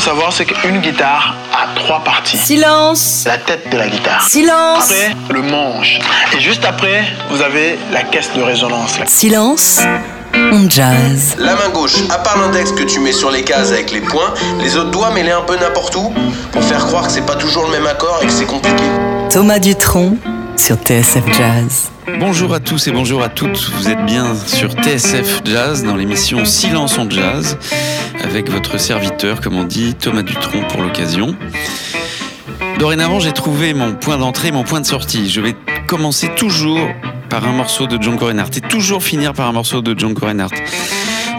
faut savoir, c'est qu'une guitare a trois parties. Silence La tête de la guitare. Silence Après, le manche. Et juste après, vous avez la caisse de résonance. Silence on jazz. La main gauche, à part l'index que tu mets sur les cases avec les points, les autres doigts mets-les un peu n'importe où pour faire croire que c'est pas toujours le même accord et que c'est compliqué. Thomas Dutronc sur TSF Jazz. Bonjour à tous et bonjour à toutes. Vous êtes bien sur TSF Jazz dans l'émission Silence en Jazz avec votre serviteur, comme on dit, Thomas Dutronc pour l'occasion. Dorénavant, j'ai trouvé mon point d'entrée, mon point de sortie. Je vais commencer toujours par un morceau de Django Reinhardt et toujours finir par un morceau de Django Reinhardt.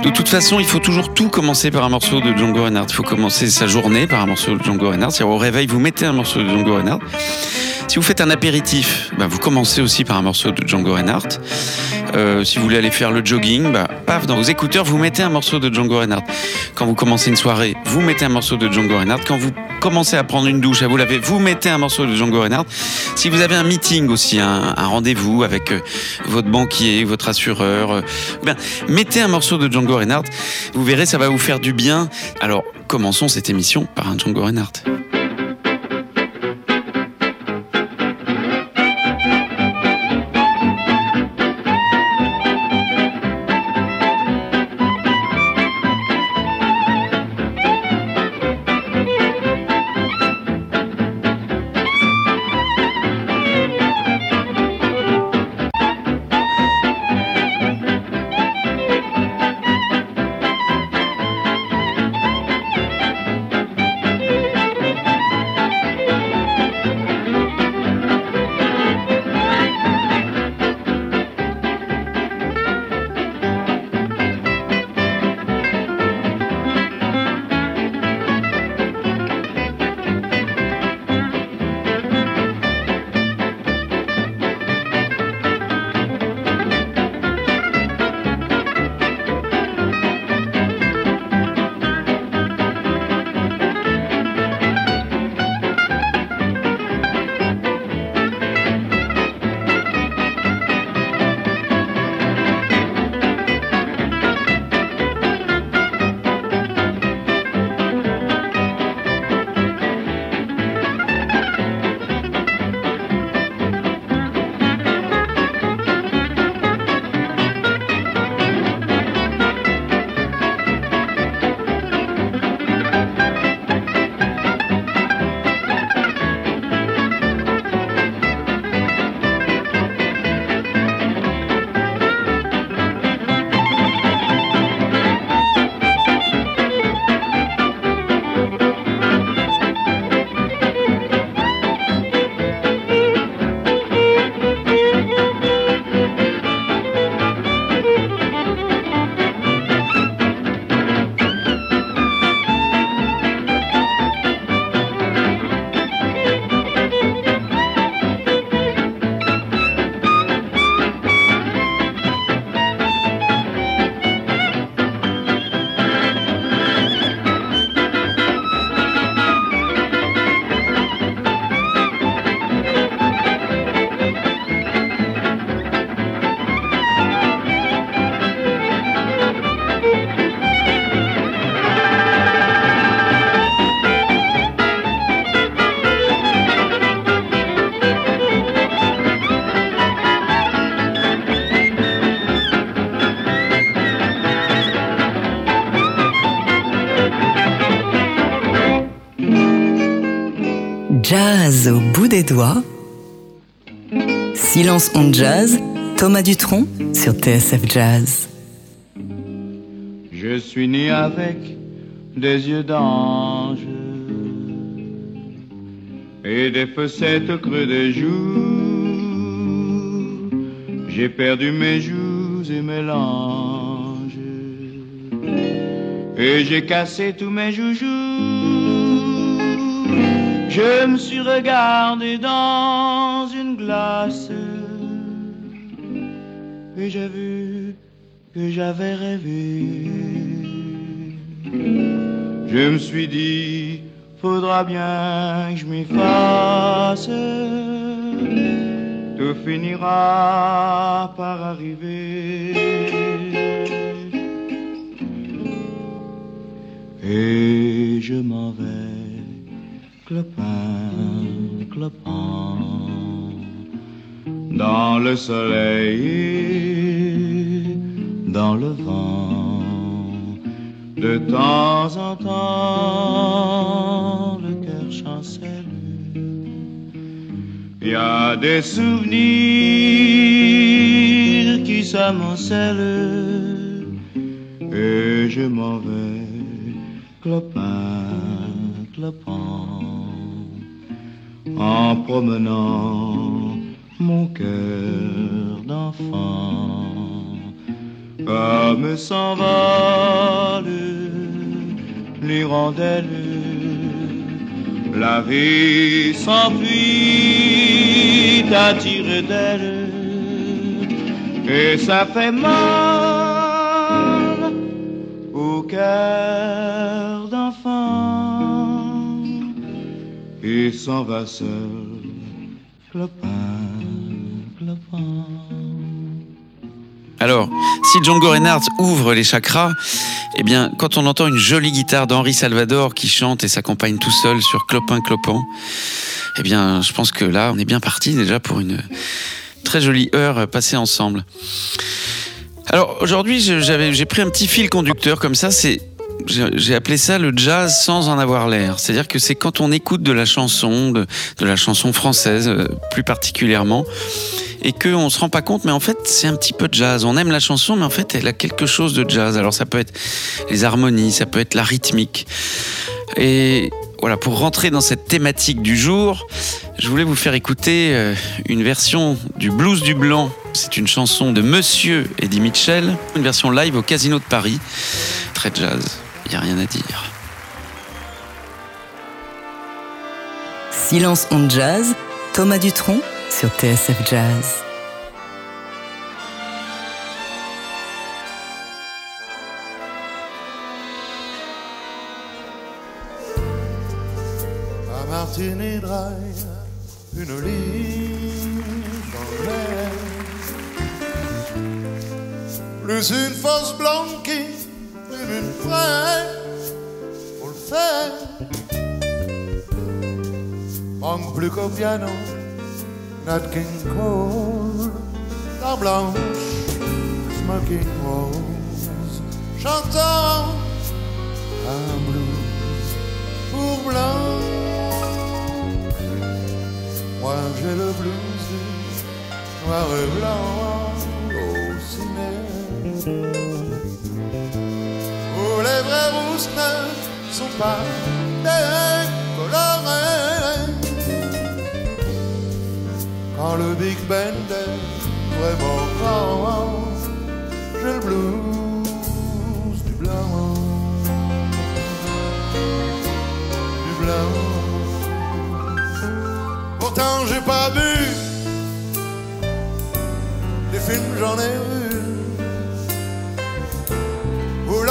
De toute façon, il faut toujours tout commencer par un morceau de Django Reinhardt. Il faut commencer sa journée par un morceau de Django Reinhardt. C'est-à-dire au réveil, vous mettez un morceau de Django Reinhardt. Si vous faites un apéritif, bah, vous commencez aussi par un morceau de Django Reinhardt. Euh, si vous voulez aller faire le jogging, bah, paf, dans vos écouteurs, vous mettez un morceau de Django Reinhardt. Quand vous commencez une soirée, vous mettez un morceau de Django Reinhardt. Quand vous commencez à prendre une douche, à vous laver, vous mettez un morceau de Django Reinhardt. Si vous avez un meeting aussi, un, rendez-vous avec euh, votre banquier, votre assureur, euh, ben, mettez un morceau de Django Reinhardt. Vous verrez, ça va vous faire du bien. Alors, commençons cette émission par un Django Reinhardt. Au bout des doigts. Silence on jazz. Thomas Dutronc sur TSF Jazz. Je suis né avec des yeux d'ange et des fossettes creux des joues. J'ai perdu mes joues et mes langes et j'ai cassé tous mes joujoux. Je me suis regardé dans une glace et j'ai vu que j'avais rêvé. Je me suis dit, faudra bien que je fasse. Tout finira par arriver. Et je m'en vais, clopin, clopin, dans le soleil, dans le vent, de temps en temps, le cœur chancelle. Il y a des souvenirs qui s'amoncellent. Et je m'en vais, clopin, clopin, en promenant mon cœur d'enfant, comme s'envolent l'hirondelle. La vie s'enfuit attirée d'elle et ça fait mal au cœur Alors, si Django Reinhardt ouvre les chakras, eh bien, quand on entend une jolie guitare d'Henri Salvador qui chante et s'accompagne tout seul sur Clopin Clopin, eh bien, je pense que là, on est bien parti déjà pour une très jolie heure passée ensemble. Alors, aujourd'hui, j'ai pris un petit fil conducteur comme ça, c'est j'ai appelé ça le jazz sans en avoir l'air. C'est-à-dire que c'est quand on écoute de la chanson, de, la chanson française euh, plus particulièrement, et qu'on se rend pas compte, mais en fait c'est un petit peu de jazz. On aime la chanson, mais en fait elle a quelque chose de jazz. Alors ça peut être les harmonies, ça peut être la rythmique. Et voilà, pour rentrer dans cette thématique du jour, je voulais vous faire écouter euh, une version du Blues du Blanc. C'est une chanson de Monsieur Eddie Mitchell, une version live au Casino de Paris. Très jazz, n'y a rien à dire. Silence on jazz, Thomas Dutronc sur TSF Jazz. Martini Drive, une ligne anglaise. Plus une fausse blanquille, plus une vraie, pour le faire. Manque plus qu'au piano, Nat King Cole, la blanche, smoking rose, chantant un blues pour blanc. Moi j'ai le blues noir et blanc au ciné. Rousses ne sont pas décolorées. Quand le Big Band est vraiment grand, j'ai le blues du blanc. du blanc. Pourtant j'ai pas vu les films j'en ai vu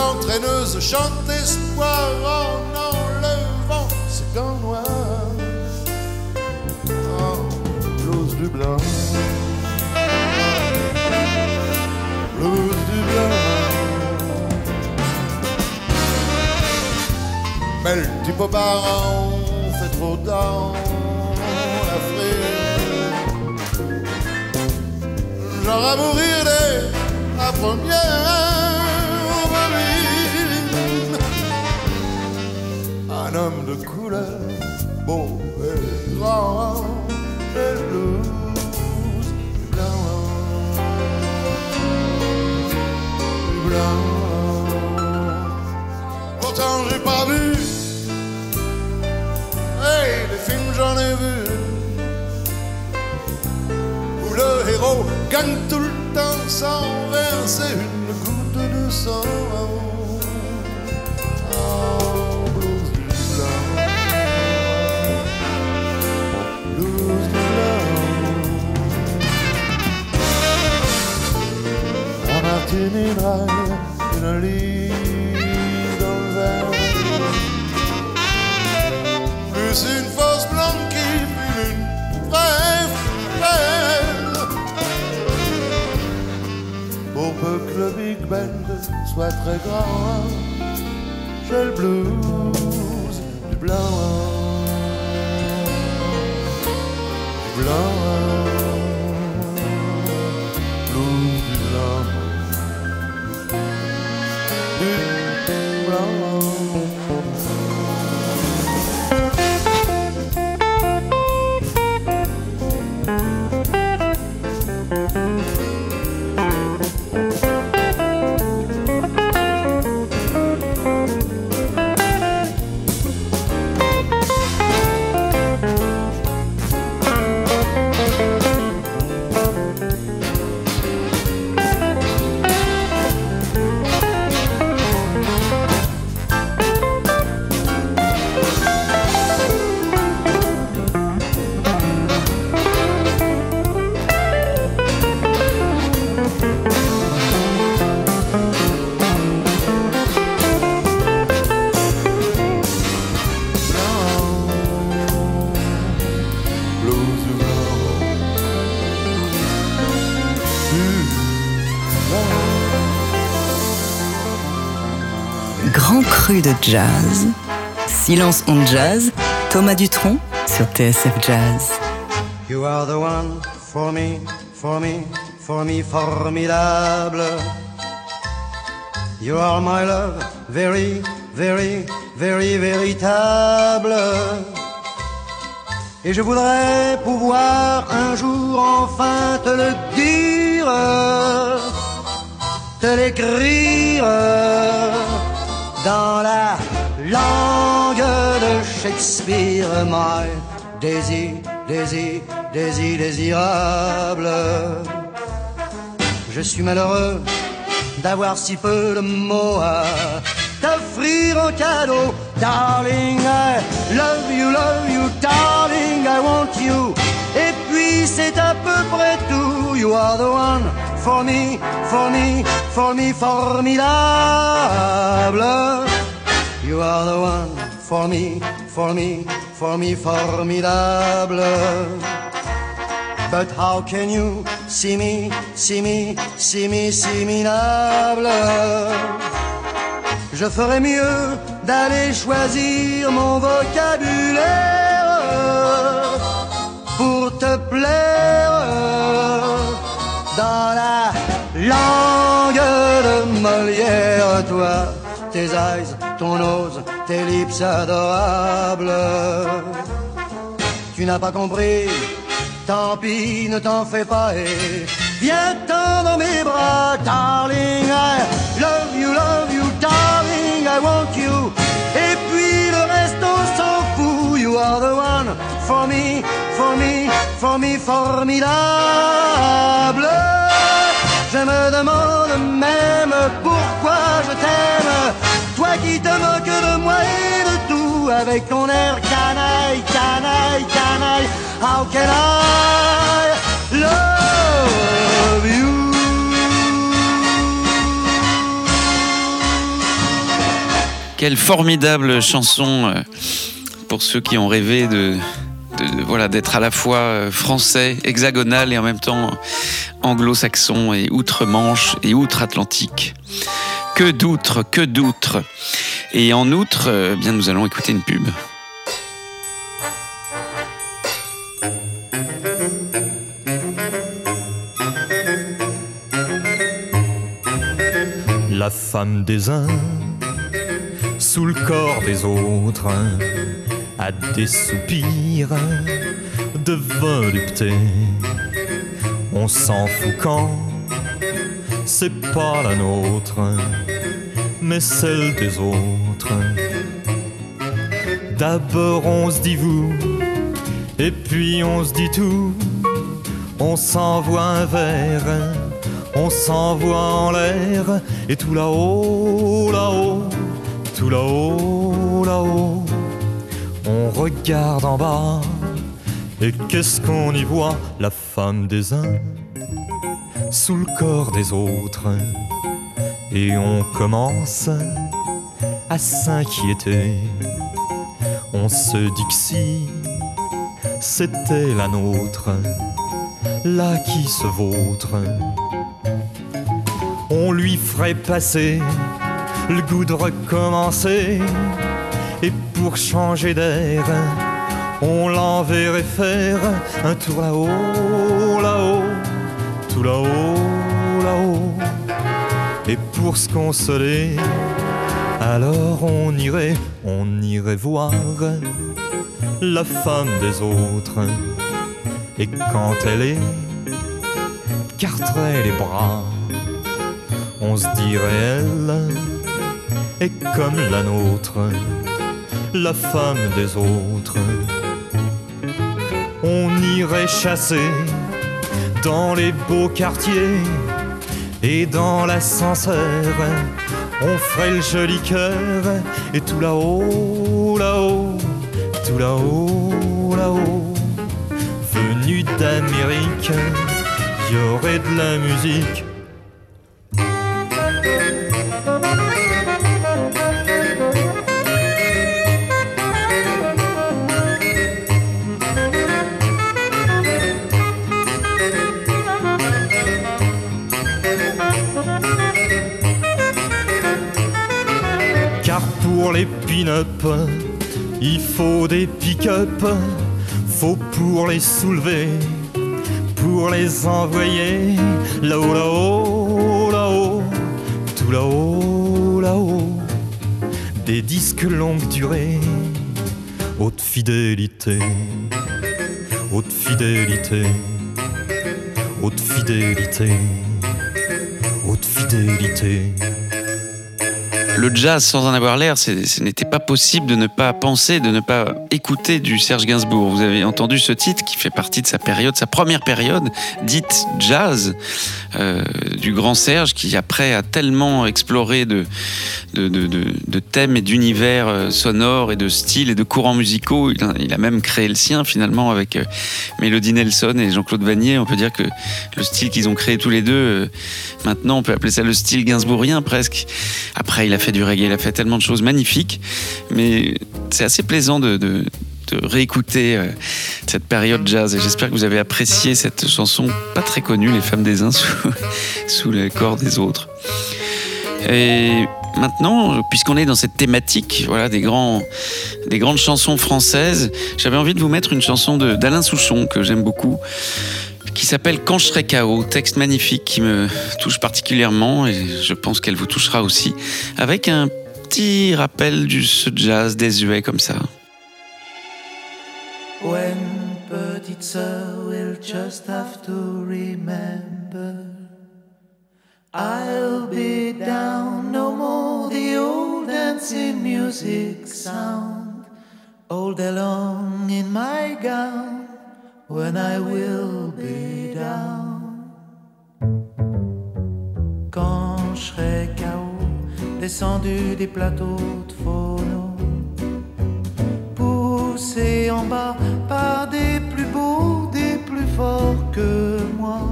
l'entraîneuse chante espoir en enlevant ses gants noirs. Oh, blues du blanc. Blues du blanc. Belle type aux parents, fait trop dans l'Afrique. Genre à mourir dès la première De couleur, beau et grand, et blues blanc. Blanc. Pourtant j'ai pas vu Hey, les films j'en ai vu Où le héros gagne tout le temps sans verser une goutte de sang Oh, dry, une dans le verre plus une fausse blanque qui fut une vraie frêle. Pour peu que le Big Band soit très grand, j'ai le blues blanc, blanc, De jazz. Silence on jazz. Thomas Dutronc sur TSF Jazz. You are the one for me, for me, for me formidable. You are my love, very, very, very véritable. Et je voudrais pouvoir un jour enfin te le dire, te l'écrire dans la langue de Shakespeare, my désir, désir, désir, désirable. Je suis malheureux d'avoir si peu de mots à t'offrir en cadeau. Darling, I love you, love you, darling, I want you. Et puis c'est à peu près tout. You are the one for me, for me, for me, formidable. You are the one for me, for me, for me, formidable. But how can you see me, see me, see me, see? Je ferais mieux d'aller choisir mon vocabulaire pour te plaire dans la langue de Molière, toi, tes eyes, ton nose, tes lips adorables. Tu n'as pas compris, tant pis, ne t'en fais pas et viens-t'en dans mes bras, darling. I love you, love you, darling, I want you. Are the one for me, for me, for me, formidable. Je me demande même pourquoi je t'aime? Toi qui te moques de moi et de tout avec ton air canaille, canaille, canaille. How can I love you? Quelle formidable chanson euh, pour ceux qui ont rêvé de, voilà d'être à la fois euh, français, hexagonal et en même temps anglo-saxon et outre-Manche et outre-Atlantique. Que d'outre, que d'outre. Et en outre, euh, bien nous allons écouter une pub. La femme des uns, sous le corps des autres, a des soupirs de volupté. On s'en fout quand c'est pas la nôtre, mais celle des autres. D'abord on se dit vous, et puis on se dit tout. On s'envoie un verre, on s'envoie en l'air, et tout là-haut, là-haut, tout là-haut, là-haut, on regarde en bas, et qu'est-ce qu'on y voit? La femme des uns sous le corps des autres, et on commence à s'inquiéter. On se dit que si c'était la nôtre, là qui se vautre, on lui ferait passer le goût de recommencer. Pour changer d'air, on l'enverrait faire un tour là-haut, là-haut, tout là-haut, là-haut. Et pour se consoler, alors on irait, on irait voir la femme des autres. Et quand elle est, garderait les bras, on se dirait elle est comme la nôtre, la femme des autres. On irait chasser dans les beaux quartiers et dans l'ascenseur. On ferait le joli cœur et tout là-haut, là-haut, tout là-haut, là-haut. Venu d'Amérique, y aurait de la musique. Il faut des pick-up, faut pour les soulever, pour les envoyer là-haut, là-haut, là-haut, tout là-haut, là-haut, des disques longue durée, haute fidélité, haute fidélité, haute fidélité, haute fidélité. Le jazz sans en avoir l'air, ce n'était pas possible de ne pas penser, de ne pas écouter du Serge Gainsbourg. Vous avez entendu ce titre qui fait partie de sa période, sa première période, dite jazz, euh, du grand Serge, qui après a tellement exploré de, thèmes et d'univers euh, sonores et de styles et de courants musicaux. Il a, il a même créé le sien finalement avec euh, Mélodie Nelson et Jean-Claude Vanier. On peut dire que le style qu'ils ont créé tous les deux, euh, maintenant on peut appeler ça le style gainsbourgien presque. Après, il a fait du reggae, il a fait tellement de choses magnifiques, mais c'est assez plaisant de, réécouter euh, cette période jazz. Et j'espère que vous avez apprécié cette chanson pas très connue, Les femmes des uns sous, les corps des autres. Et maintenant, puisqu'on est dans cette thématique, voilà, des, grands, des grandes chansons françaises, j'avais envie de vous mettre une chanson d'Alain Souchon que j'aime beaucoup, qui s'appelle Quand je serai KO, texte magnifique qui me touche particulièrement et je pense qu'elle vous touchera aussi, avec un petit rappel du ce jazz désuet comme ça. When petite sœur will just have to remember I'll be down no more the old dancing music sound all day long in my gown when I will be down. Quand je serai KO descendu des plateaux de phono poussé en bas par des plus beaux, des plus forts que moi.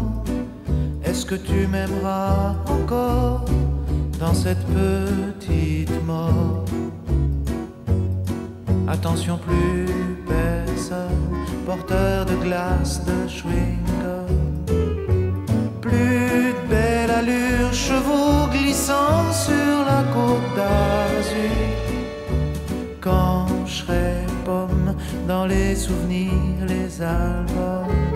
Est-ce que tu m'aimeras encore dans cette petite mort? Attention, plus personne, porteur de glace, de chewing-gum. Plus de belle allure, chevaux glissant sur la côte d'Azur quand je serai pomme dans les souvenirs, les albums.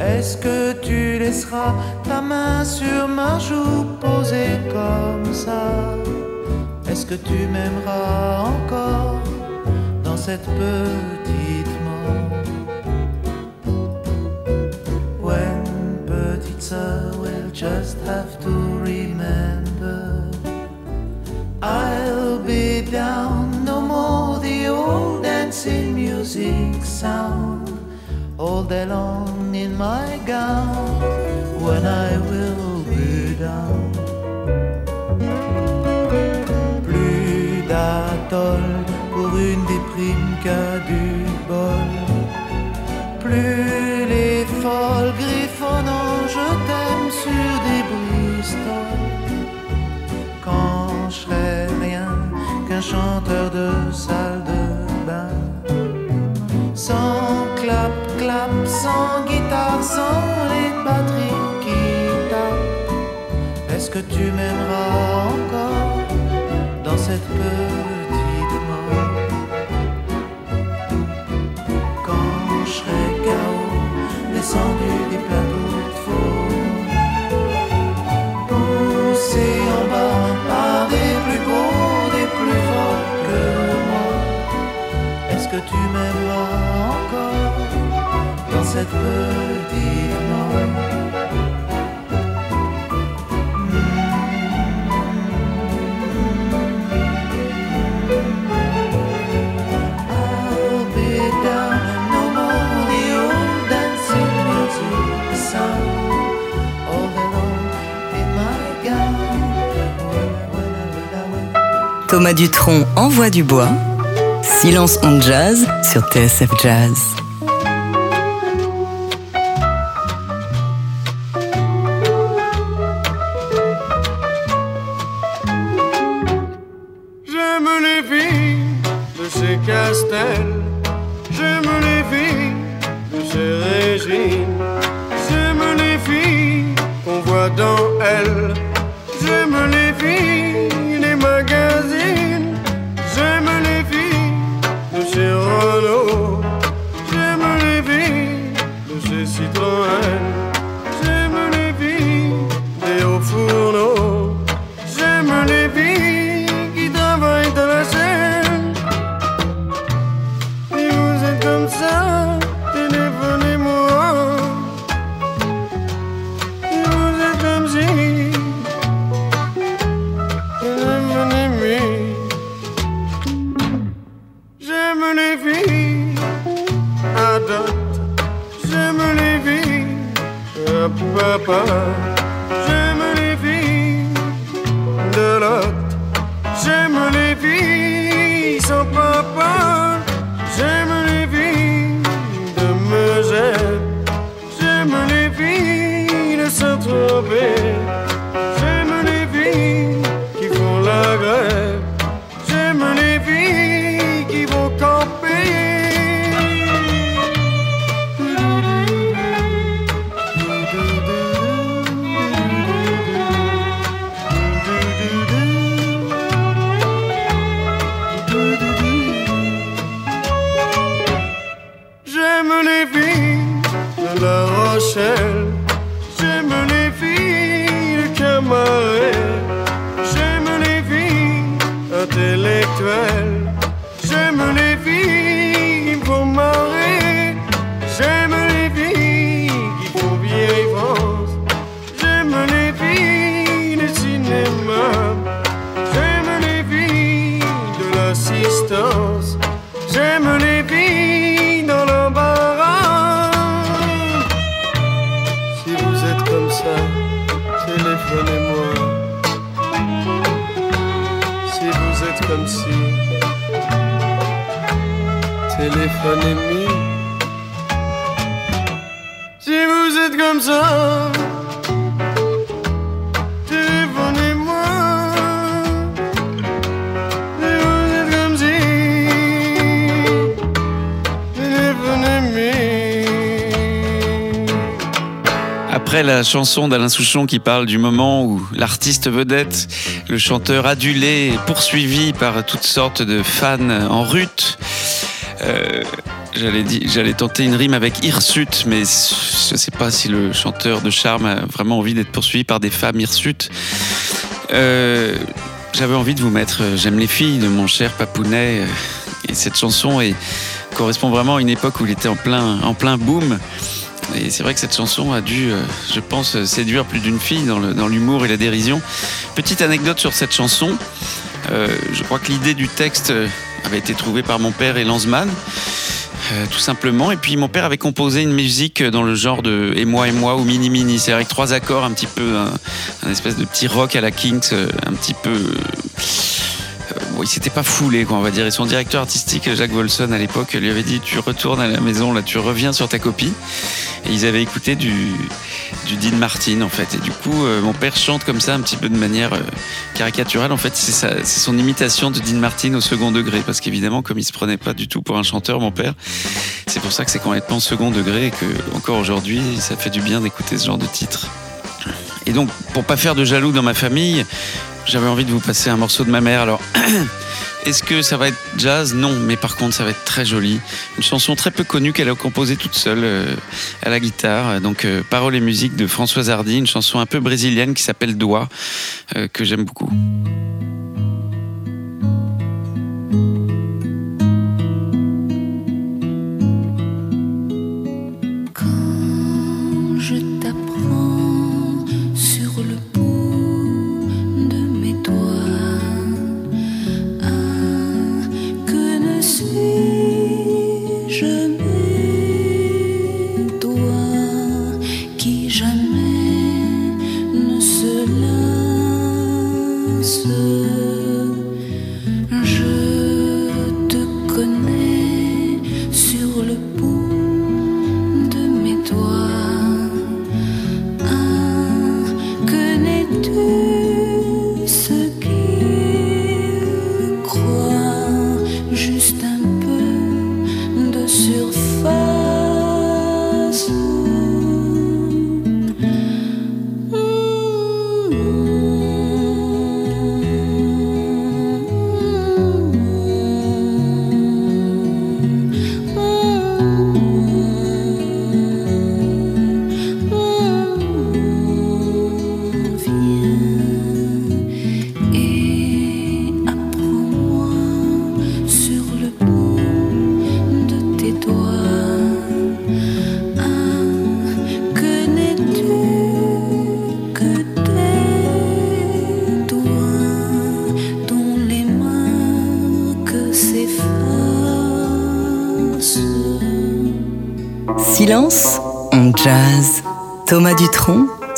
Est-ce que tu laisseras ta main sur ma joue posée comme ça? Est-ce que tu m'aimeras encore dans cette petite sœur will just have to remember I'll be down, no more the old dancing music sound all day long in my gown when I will be down. Plus d'atoll pour une déprime qu'à du bol. Plus les chanteur de salle de bain. Sans clap, clap, sans guitare, sans les batteries qui tapent. Est-ce que tu m'aimeras encore dans cette petite mort? Quand je serai KO, descendu des plateaux de faux, poussé en que tu m'aimeras encore dans cette petite mort? Thomas Dutronc envoie du bois. Silence on jazz sur TSF Jazz. J'aime les filles de ces castels. J'aime les filles de ces régimes. J'aime les filles qu'on voit dans elles. J'aime les Citroën. cruel Si vous êtes comme ça, téléphonez-moi. Si vous êtes comme si, téléphonez-moi. Après la chanson d'Alain Souchon qui parle du moment où l'artiste vedette, le chanteur adulé, poursuivi par toutes sortes de fans en rut, euh, j'allais tenter une rime avec hirsute, mais je ne sais pas si le chanteur de charme a vraiment envie d'être poursuivi par des femmes hirsutes. Euh, J'avais envie de vous mettre euh, J'aime les filles de mon cher Papounet. Et cette chanson correspond vraiment à une époque où il était en plein, boom. Et c'est vrai que cette chanson a dû, je pense, séduire plus d'une fille dans l'humour et la dérision. Petite anecdote sur cette chanson. Je crois que l'idée du texte avait été trouvée par mon père et Lanzmann. euh, tout simplement. Et puis mon père avait composé une musique dans le genre de Et moi et moi ou Mini Mini. C'est avec trois accords, un petit peu, un, espèce de petit rock à la Kings, euh, un petit peu. Il s'était pas foulé, quoi, on va dire. Et son directeur artistique, Jacques Volson, à l'époque, lui avait dit Tu retournes à la maison, là, tu reviens sur ta copie. Et ils avaient écouté du, du Dean Martin, en fait. Et du coup, euh, mon père chante comme ça, un petit peu de manière euh, caricaturale. En fait, c'est son imitation de Dean Martin au second degré. Parce qu'évidemment, comme il se prenait pas du tout pour un chanteur, mon père, c'est pour ça que c'est complètement second degré et que, encore aujourd'hui, ça fait du bien d'écouter ce genre de titre. Et donc, pour pas faire de jaloux dans ma famille, j'avais envie de vous passer un morceau de ma mère. Alors, Est-ce que ça va être jazz? Non, mais par contre, ça va être très joli. Une chanson très peu connue qu'elle a composée toute seule euh, à la guitare. Donc, euh, paroles et musique de Françoise Hardy, une chanson un peu brésilienne qui s'appelle Doigt, euh, que j'aime beaucoup. 死。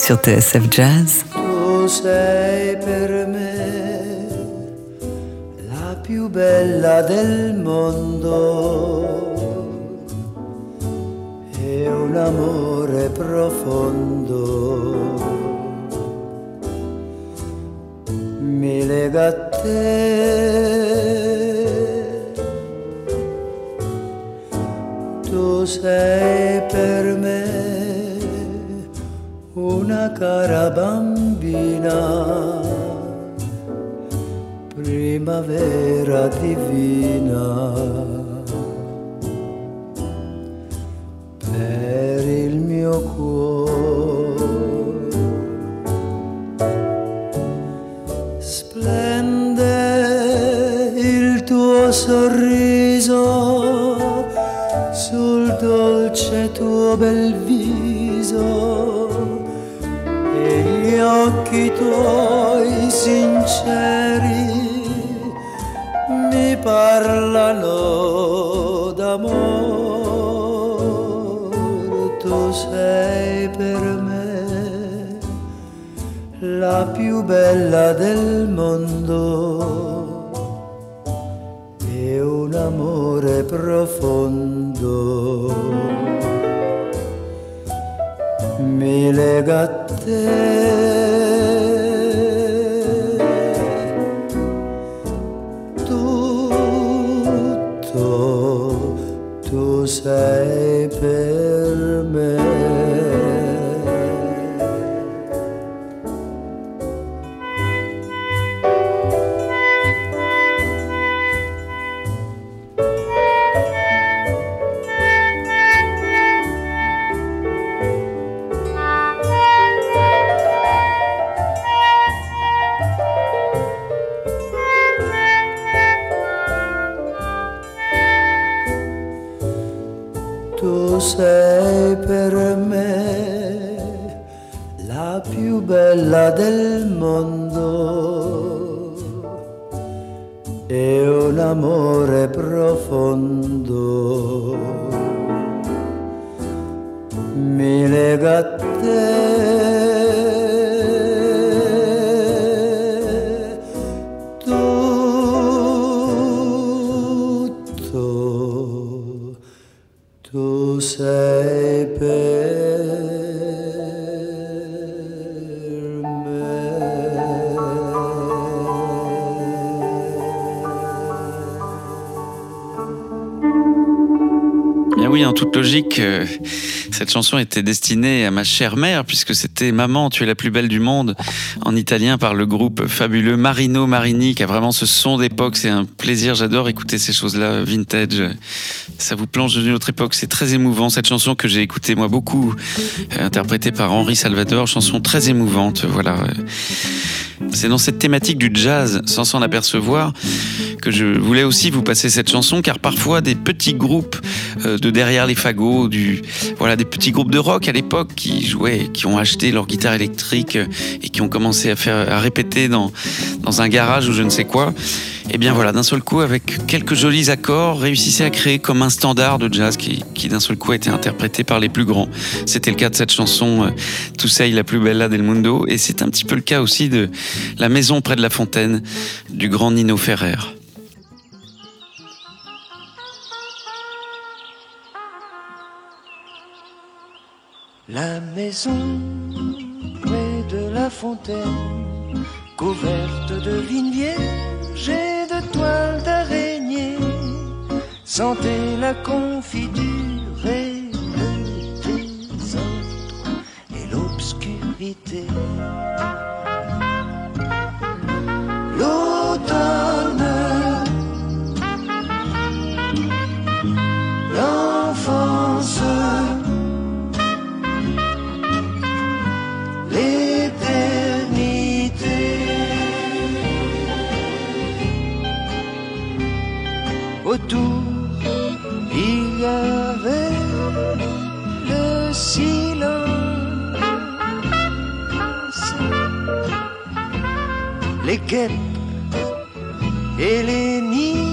Sur TSF Jazz. Tu sei per me la più bella del mondo e un amore profondo mi lega a te. Tu sei per me una cara bambina, primavera divina. Per il mio cuore. Splende il tuo sorriso sul dolce tuo bel viso occhi tuoi sinceri mi parlano d'amore, tu sei per me la più bella del mondo e un amore profondo. Mi lega te. Cette chanson était destinée à ma chère mère, puisque c'était Maman, tu es la plus belle du monde, en italien par le groupe fabuleux Marino Marini, qui a vraiment ce son d'époque. C'est un plaisir, j'adore écouter ces choses-là, vintage. Ça vous plonge dans une autre époque, c'est très émouvant. Cette chanson que j'ai écoutée, moi, beaucoup, euh, interprétée par Henri Salvador, chanson très émouvante, voilà. C'est dans cette thématique du jazz, sans s'en apercevoir, que je voulais aussi vous passer cette chanson, car parfois des petits groupes euh, de derrière les fagots, voilà, des petits groupes de rock à l'époque qui jouaient, qui ont acheté leur guitare électrique euh, et qui ont commencé à faire, à répéter dans, dans un garage ou je ne sais quoi. Et bien voilà, d'un seul coup, avec quelques jolis accords, réussissaient à créer comme un standard de jazz qui, qui d'un seul coup a été interprété par les plus grands. C'était le cas de cette chanson euh, sei la plus bella del mundo, et c'est un petit peu le cas aussi de La maison près de la fontaine du grand Nino Ferrer. La maison près de la fontaine, couverte de vignes vierges et de toiles d'araignée, sentait la confiture et le désordre et l'obscurité. L'automne, les et les nids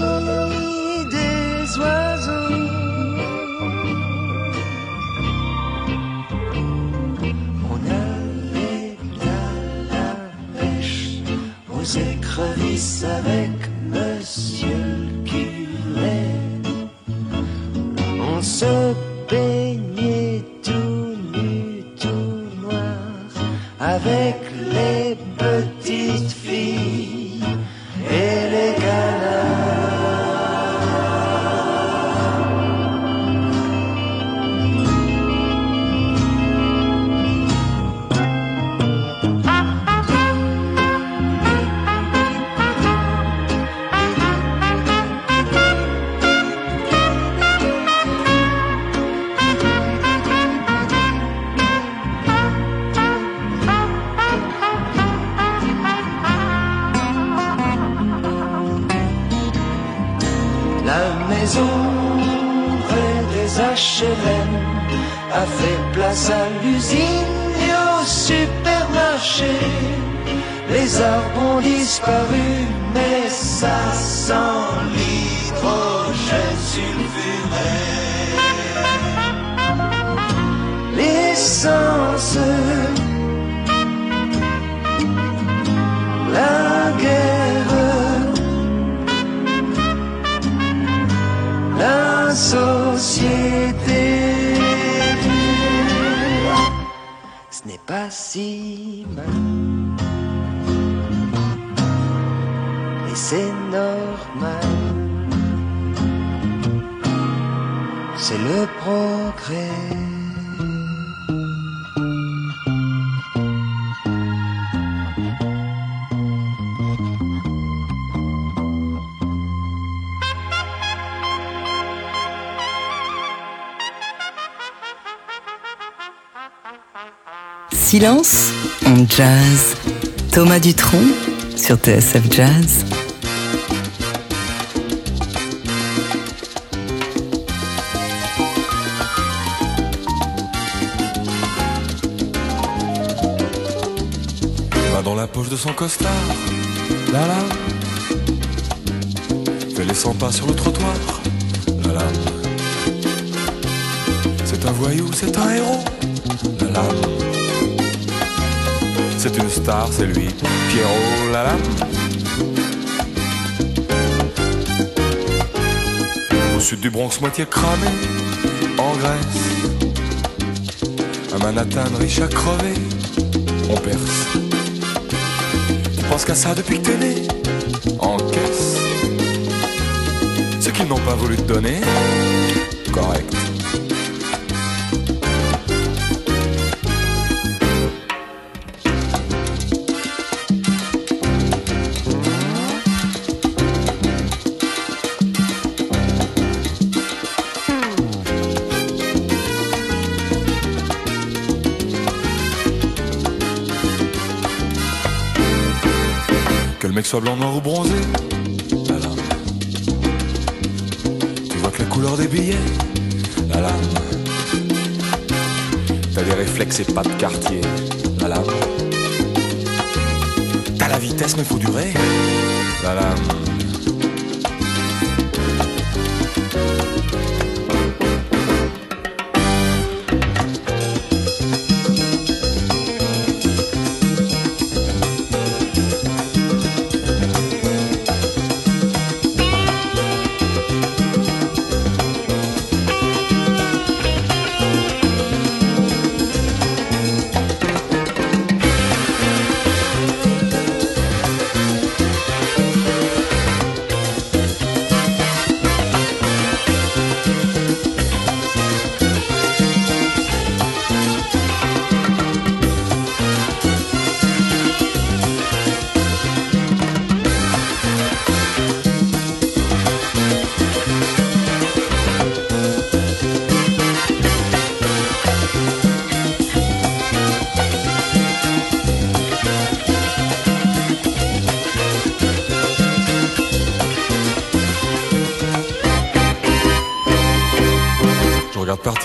société. Ce n'est pas si mal, et c'est normal. C'est le progrès. Silence en jazz. Thomas Dutronc sur TSF Jazz. Va dans la poche de son costard, là là. Fait les 100 pas sur le trottoir, là là. C'est un voyou, c'est un héros, là là. C'est une star, c'est lui, Pierrot, là là. Au sud du Bronx, moitié cramé, en Grèce. Un Manhattan riche à crever, on perce. Tu penses qu'à ça depuis que t'es né En caisse Ce qu'ils n'ont pas voulu te donner soit blanc, noir ou bronzé. La lame. Tu vois que la couleur des billets. La lame. T'as des réflexes et pas de quartier. La lame. T'as la vitesse mais faut durer. La lame.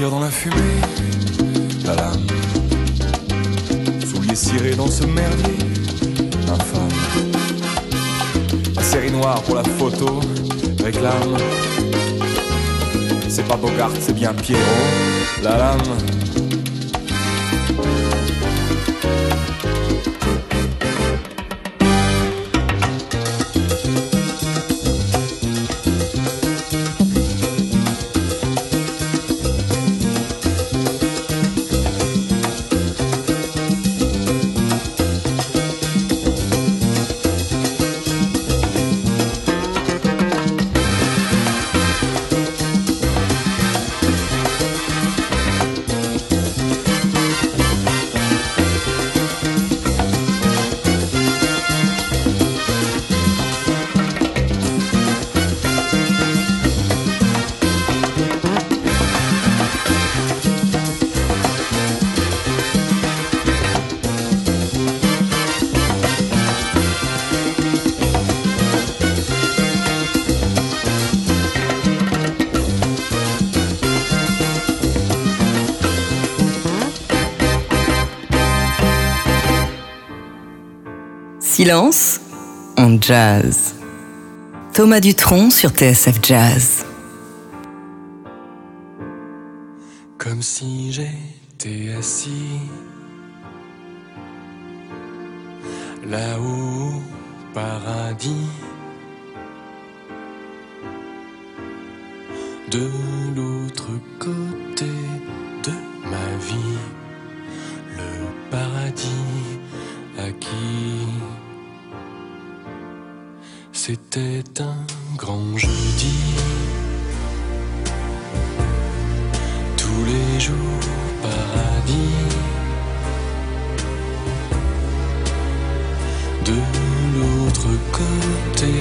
Dans la fumée. La lame. Souliers cirés dans ce merdier. Infâme. La série noire pour la photo. Réclame. C'est pas Bogart, c'est bien Pierrot. La lame. Silence en jazz. Thomas Dutronc sur TSF Jazz. Comme si j'étais assis là-haut au paradis. De l'autre côté de ma vie, le paradis acquis. C'était un grand jeudi. Tous les jours paradis. De l'autre côté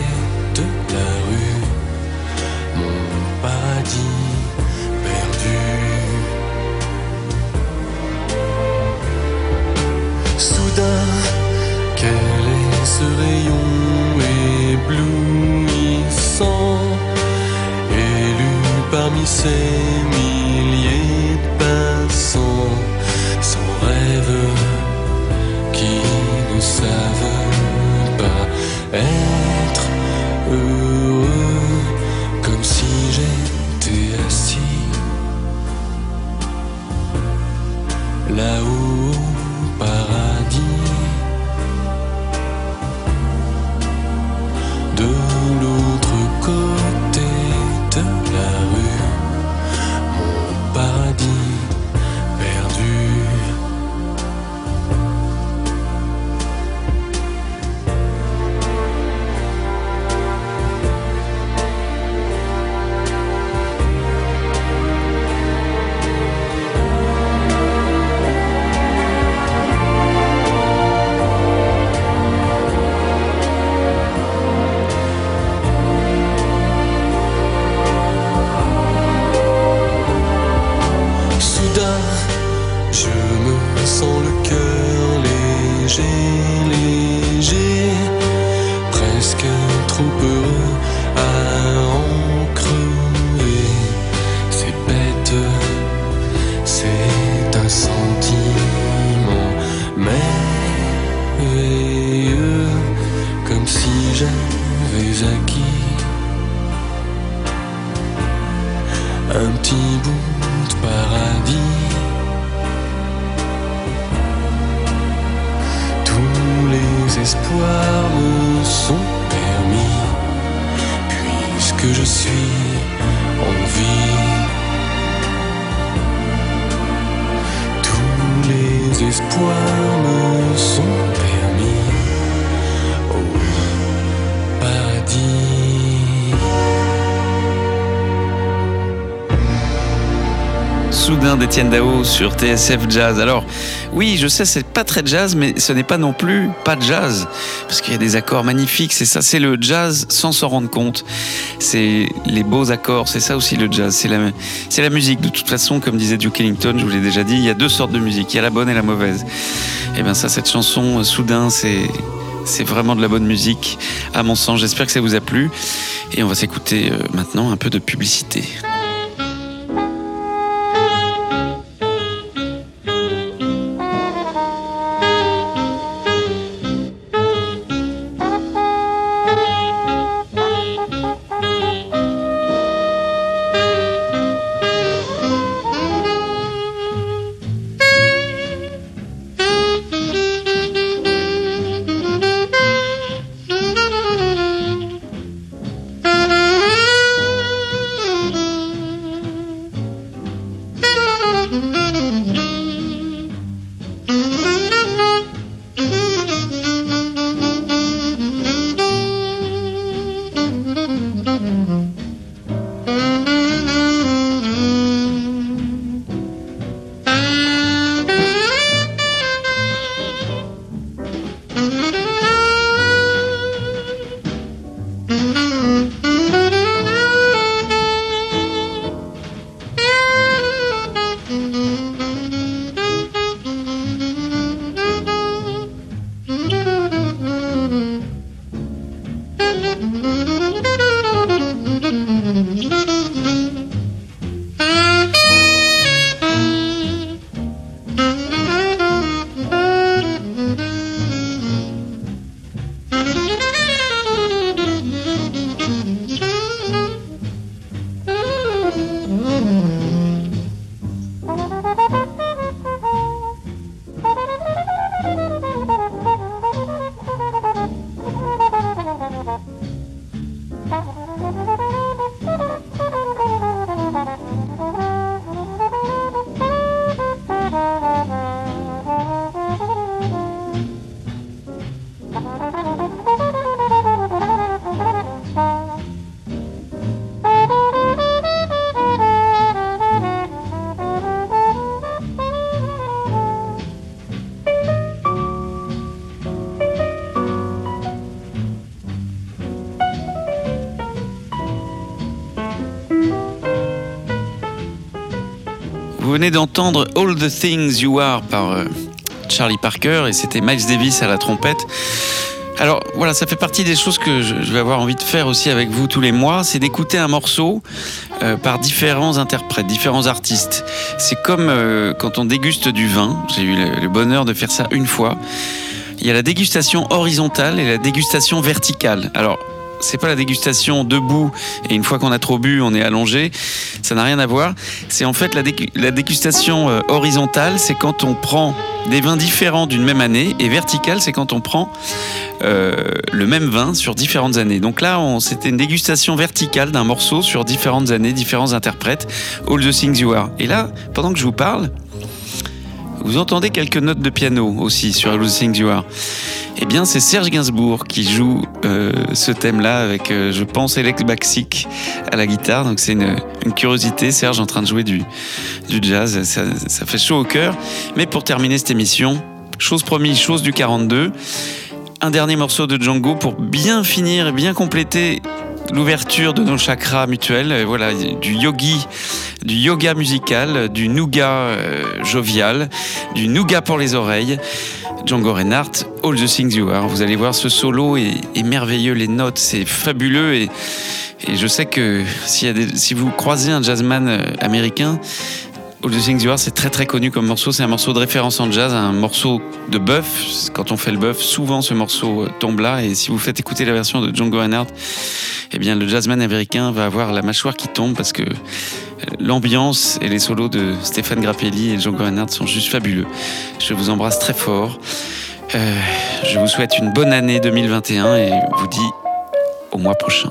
de la rue, mon paradis perdu. Soudain, quel est ce rayon éblouissant, élu parmi ces milliers de passants, sans rêve qui ne savent pas être Soudain d'Étienne Dao sur TSF Jazz. Alors, oui, je sais, c'est pas très jazz, mais ce n'est pas non plus pas de jazz, parce qu'il y a des accords magnifiques. C'est ça, c'est le jazz sans s'en rendre compte. C'est les beaux accords, c'est ça aussi le jazz. C'est la, musique. De toute façon, comme disait Duke Ellington, je vous l'ai déjà dit, il y a deux sortes de musique. Il y a la bonne et la mauvaise. Et bien ça, cette chanson, euh, Soudain, c'est c'est vraiment de la bonne musique, à mon sens. J'espère que ça vous a plu. Et on va s'écouter euh, maintenant un peu de publicité. Vous d'entendre All the Things You Are par euh, Charlie Parker et c'était Miles Davis à la trompette. Alors voilà, ça fait partie des choses que je, vais avoir envie de faire aussi avec vous tous les mois, c'est d'écouter un morceau euh, par différents interprètes, différents artistes. C'est comme euh, quand on déguste du vin, j'ai eu le bonheur de faire ça une fois. Il y a la dégustation horizontale et la dégustation verticale. Alors, c'est pas la dégustation debout et une fois qu'on a trop bu, on est allongé. Ça n'a rien à voir. C'est en fait la, dégu- la dégustation euh, horizontale, c'est quand on prend des vins différents d'une même année et verticale, c'est quand on prend euh, le même vin sur différentes années. Donc là, c'était une dégustation verticale d'un morceau sur différentes années, différents interprètes. All the things you are. Et là, pendant que je vous parle, vous entendez quelques notes de piano aussi sur Things You Are. Eh bien, c'est Serge Gainsbourg qui joue euh, ce thème-là avec, euh, je pense, Alex Baxic à la guitare. Donc, c'est une, une curiosité, Serge en train de jouer du, du jazz. Ça, ça fait chaud au cœur. Mais pour terminer cette émission, chose promise, chose du 42, un dernier morceau de Django pour bien finir et bien compléter l'ouverture de nos chakras mutuels. Euh, Voilà, du yogi, du yoga musical, du nougat euh, jovial, du nougat pour les oreilles. Django Reinhardt, All the Things You Are. Vous allez voir, ce solo est, est merveilleux, les notes, c'est fabuleux et, je sais que si vous croisez un jazzman euh, américain, The Things You Are, c'est très très connu comme morceau. C'est un morceau de référence en jazz, un morceau de bœuf. Quand on fait le bœuf, souvent ce morceau euh, tombe là. Et si vous faites écouter la version de Django Reinhardt, eh bien le jazzman américain va avoir la mâchoire qui tombe parce que euh, l'ambiance et les solos de Stéphane Grappelli et Django Reinhardt sont juste fabuleux. Je vous embrasse très fort. Euh, je vous souhaite une bonne année 2021 et vous dis au mois prochain.